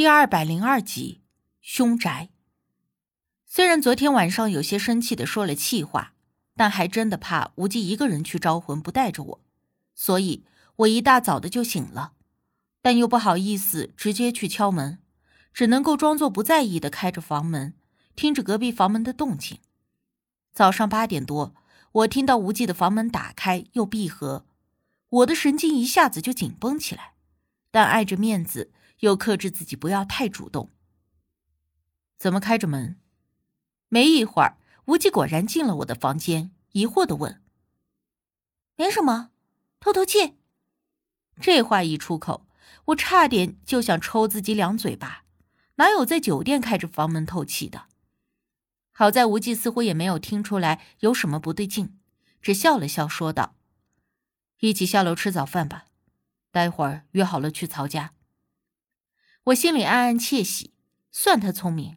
第二百零二集，凶宅。虽然昨天晚上有些生气的说了气话，但还真的怕无忌一个人去招魂不带着我，所以我一大早的就醒了，但又不好意思直接去敲门，只能够装作不在意的开着房门，听着隔壁房门的动静。早上八点多，我听到无忌的房门打开又闭合，我的神经一下子就紧绷起来，但碍着面子。又克制自己不要太主动。怎么开着门？没一会儿，无忌果然进了我的房间，疑惑的问：“没什么，透透气。”这话一出口，我差点就想抽自己两嘴巴。哪有在酒店开着房门透气的？好在无忌似乎也没有听出来有什么不对劲，只笑了笑说道：“一起下楼吃早饭吧，待会儿约好了去曹家。”我心里暗暗窃喜，算他聪明，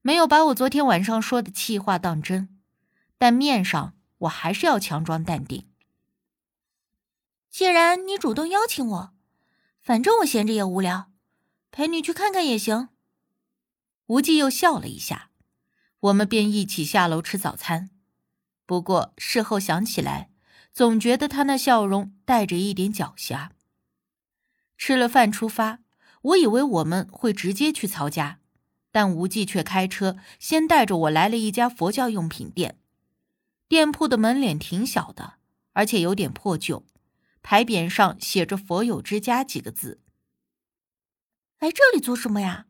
没有把我昨天晚上说的气话当真。但面上我还是要强装淡定。既然你主动邀请我，反正我闲着也无聊，陪你去看看也行。无忌又笑了一下，我们便一起下楼吃早餐。不过事后想起来，总觉得他那笑容带着一点狡黠。吃了饭出发。我以为我们会直接去曹家，但无忌却开车先带着我来了一家佛教用品店。店铺的门脸挺小的，而且有点破旧，牌匾上写着“佛友之家”几个字。来这里做什么呀？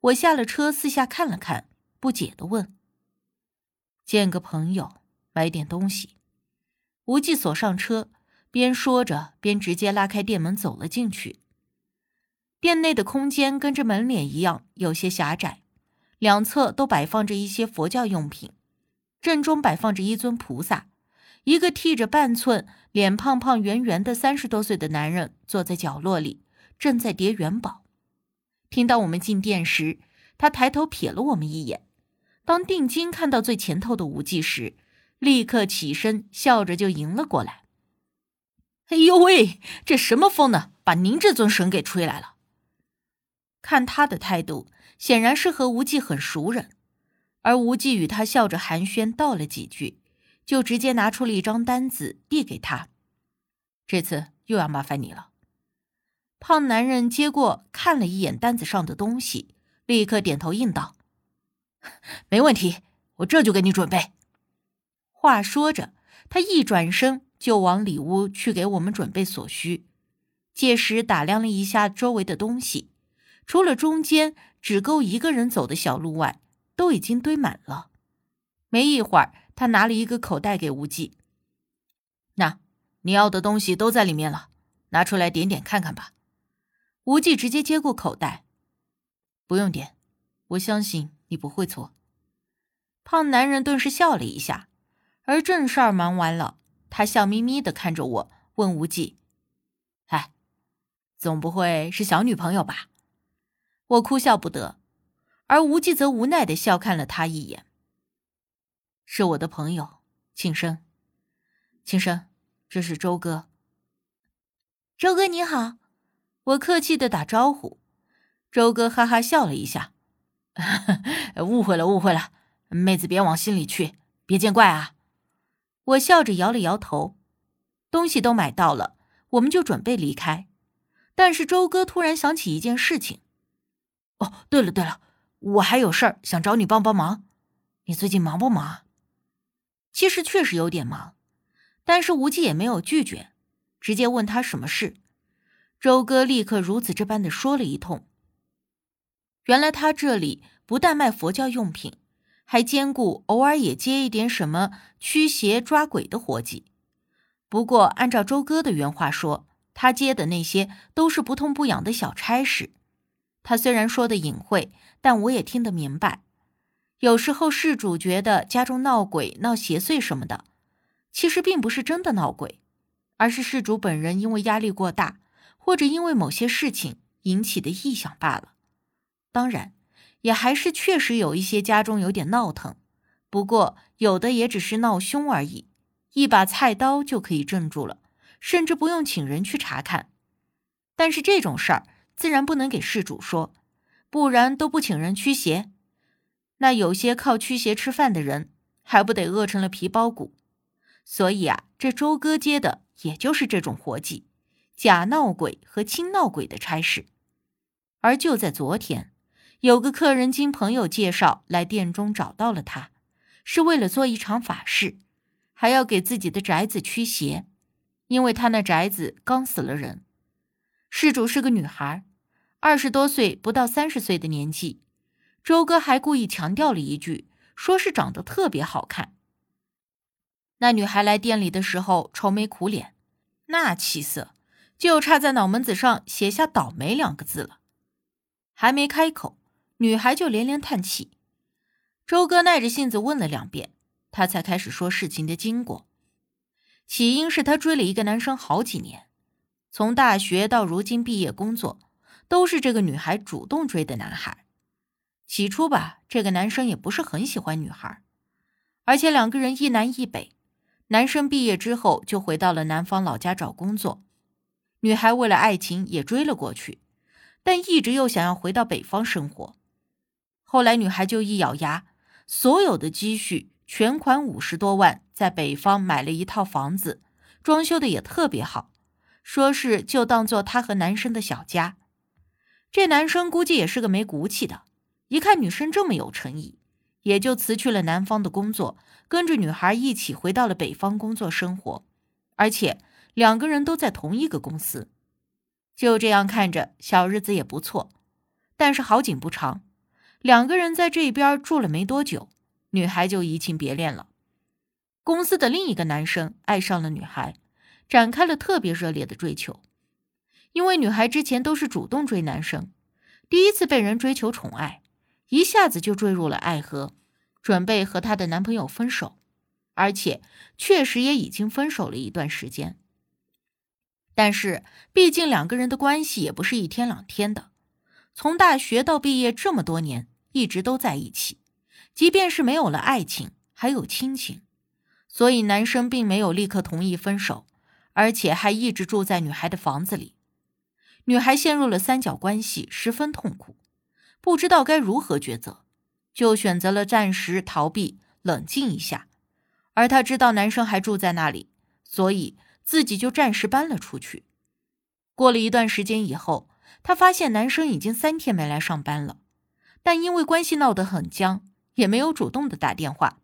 我下了车，四下看了看，不解的问：“见个朋友，买点东西。”无忌锁上车，边说着边直接拉开店门走了进去。店内的空间跟这门脸一样，有些狭窄，两侧都摆放着一些佛教用品，正中摆放着一尊菩萨，一个剃着半寸、脸胖胖圆圆的三十多岁的男人坐在角落里，正在叠元宝。听到我们进店时，他抬头瞥了我们一眼，当定睛看到最前头的无忌时，立刻起身，笑着就迎了过来。“哎呦喂，这什么风呢？把您这尊神给吹来了！”看他的态度，显然是和无忌很熟人，而无忌与他笑着寒暄道了几句，就直接拿出了一张单子递给他。这次又要麻烦你了。胖男人接过，看了一眼单子上的东西，立刻点头应道：“ 没问题，我这就给你准备。”话说着，他一转身就往里屋去给我们准备所需，届时打量了一下周围的东西。除了中间只够一个人走的小路外，都已经堆满了。没一会儿，他拿了一个口袋给无忌：“那你要的东西都在里面了，拿出来点点看看吧。”无忌直接接过口袋：“不用点，我相信你不会错。”胖男人顿时笑了一下，而正事儿忙完了，他笑眯眯的看着我，问无忌：“哎，总不会是小女朋友吧？”我哭笑不得，而无忌则无奈的笑看了他一眼。是我的朋友，庆生。庆生，这是周哥。周哥你好，我客气的打招呼。周哥哈哈笑了一下，误会了，误会了，妹子别往心里去，别见怪啊。我笑着摇了摇头。东西都买到了，我们就准备离开。但是周哥突然想起一件事情。哦，对了对了，我还有事儿想找你帮帮忙。你最近忙不忙？其实确实有点忙，但是无忌也没有拒绝，直接问他什么事。周哥立刻如此这般的说了一通。原来他这里不但卖佛教用品，还兼顾偶尔也接一点什么驱邪抓鬼的活计。不过按照周哥的原话说，他接的那些都是不痛不痒的小差事。他虽然说的隐晦，但我也听得明白。有时候事主觉得家中闹鬼、闹邪祟什么的，其实并不是真的闹鬼，而是事主本人因为压力过大，或者因为某些事情引起的异响罢了。当然，也还是确实有一些家中有点闹腾，不过有的也只是闹凶而已，一把菜刀就可以镇住了，甚至不用请人去查看。但是这种事儿。自然不能给事主说，不然都不请人驱邪。那有些靠驱邪吃饭的人，还不得饿成了皮包骨？所以啊，这周哥接的也就是这种活计，假闹鬼和亲闹鬼的差事。而就在昨天，有个客人经朋友介绍来店中找到了他，是为了做一场法事，还要给自己的宅子驱邪，因为他那宅子刚死了人。事主是个女孩，二十多岁不到三十岁的年纪。周哥还故意强调了一句，说是长得特别好看。那女孩来店里的时候愁眉苦脸，那气色就差在脑门子上写下“倒霉”两个字了。还没开口，女孩就连连叹气。周哥耐着性子问了两遍，她才开始说事情的经过。起因是她追了一个男生好几年，从大学到如今毕业工作，都是这个女孩主动追的男孩。起初吧，这个男生也不是很喜欢女孩，而且两个人一南一北，男生毕业之后就回到了南方老家找工作，女孩为了爱情也追了过去。但一直又想要回到北方生活，后来女孩就一咬牙，所有的积蓄全款五十多万，在北方买了一套房子，装修的也特别好，说是就当做她和男生的小家。这男生估计也是个没骨气的，一看女生这么有诚意，也就辞去了南方的工作，跟着女孩一起回到了北方工作生活，而且两个人都在同一个公司。就这样看着，小日子也不错。但是好景不长，两个人在这边住了没多久，女孩就移情别恋了。公司的另一个男生爱上了女孩，展开了特别热烈的追求。因为女孩之前都是主动追男生，第一次被人追求宠爱，一下子就坠入了爱河，准备和她的男朋友分手，而且确实也已经分手了一段时间。但是，毕竟两个人的关系也不是一天两天的。从大学到毕业这么多年，一直都在一起。即便是没有了爱情，还有亲情，所以男生并没有立刻同意分手，而且还一直住在女孩的房子里。女孩陷入了三角关系，十分痛苦，不知道该如何抉择，就选择了暂时逃避，冷静一下。而她知道男生还住在那里，所以。自己就暂时搬了出去。过了一段时间以后，她发现男生已经三天没来上班了，但因为关系闹得很僵，也没有主动的打电话。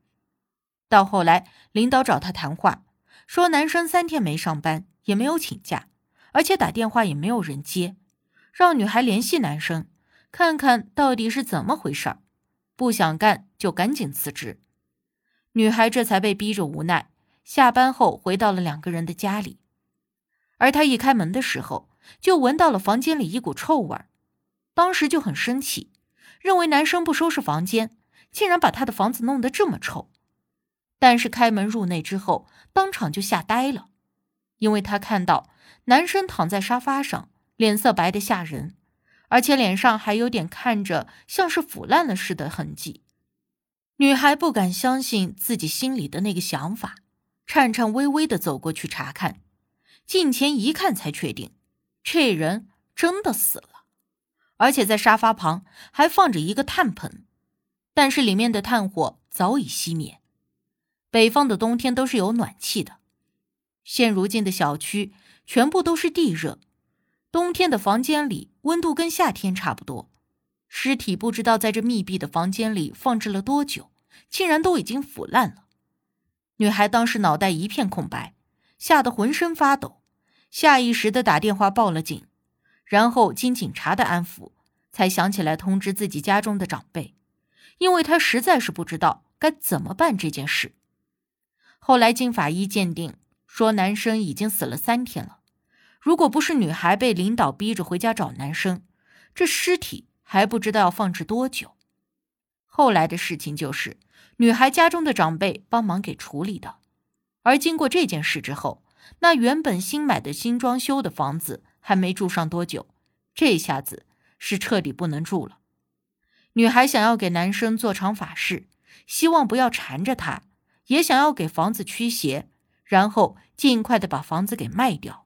到后来，领导找他谈话，说男生三天没上班，也没有请假，而且打电话也没有人接，让女孩联系男生，看看到底是怎么回事儿。不想干就赶紧辞职。女孩这才被逼着无奈。下班后回到了两个人的家里，而他一开门的时候就闻到了房间里一股臭味儿，当时就很生气，认为男生不收拾房间，竟然把他的房子弄得这么臭。但是开门入内之后，当场就吓呆了，因为他看到男生躺在沙发上，脸色白得吓人，而且脸上还有点看着像是腐烂了似的痕迹。女孩不敢相信自己心里的那个想法。颤颤巍巍的走过去查看，近前一看才确定，这人真的死了，而且在沙发旁还放着一个炭盆，但是里面的炭火早已熄灭。北方的冬天都是有暖气的，现如今的小区全部都是地热，冬天的房间里温度跟夏天差不多。尸体不知道在这密闭的房间里放置了多久，竟然都已经腐烂了。女孩当时脑袋一片空白，吓得浑身发抖，下意识的打电话报了警，然后经警察的安抚，才想起来通知自己家中的长辈，因为她实在是不知道该怎么办这件事。后来经法医鉴定，说男生已经死了三天了，如果不是女孩被领导逼着回家找男生，这尸体还不知道要放置多久。后来的事情就是。女孩家中的长辈帮忙给处理的，而经过这件事之后，那原本新买的新装修的房子还没住上多久，这下子是彻底不能住了。女孩想要给男生做场法事，希望不要缠着他，也想要给房子驱邪，然后尽快的把房子给卖掉。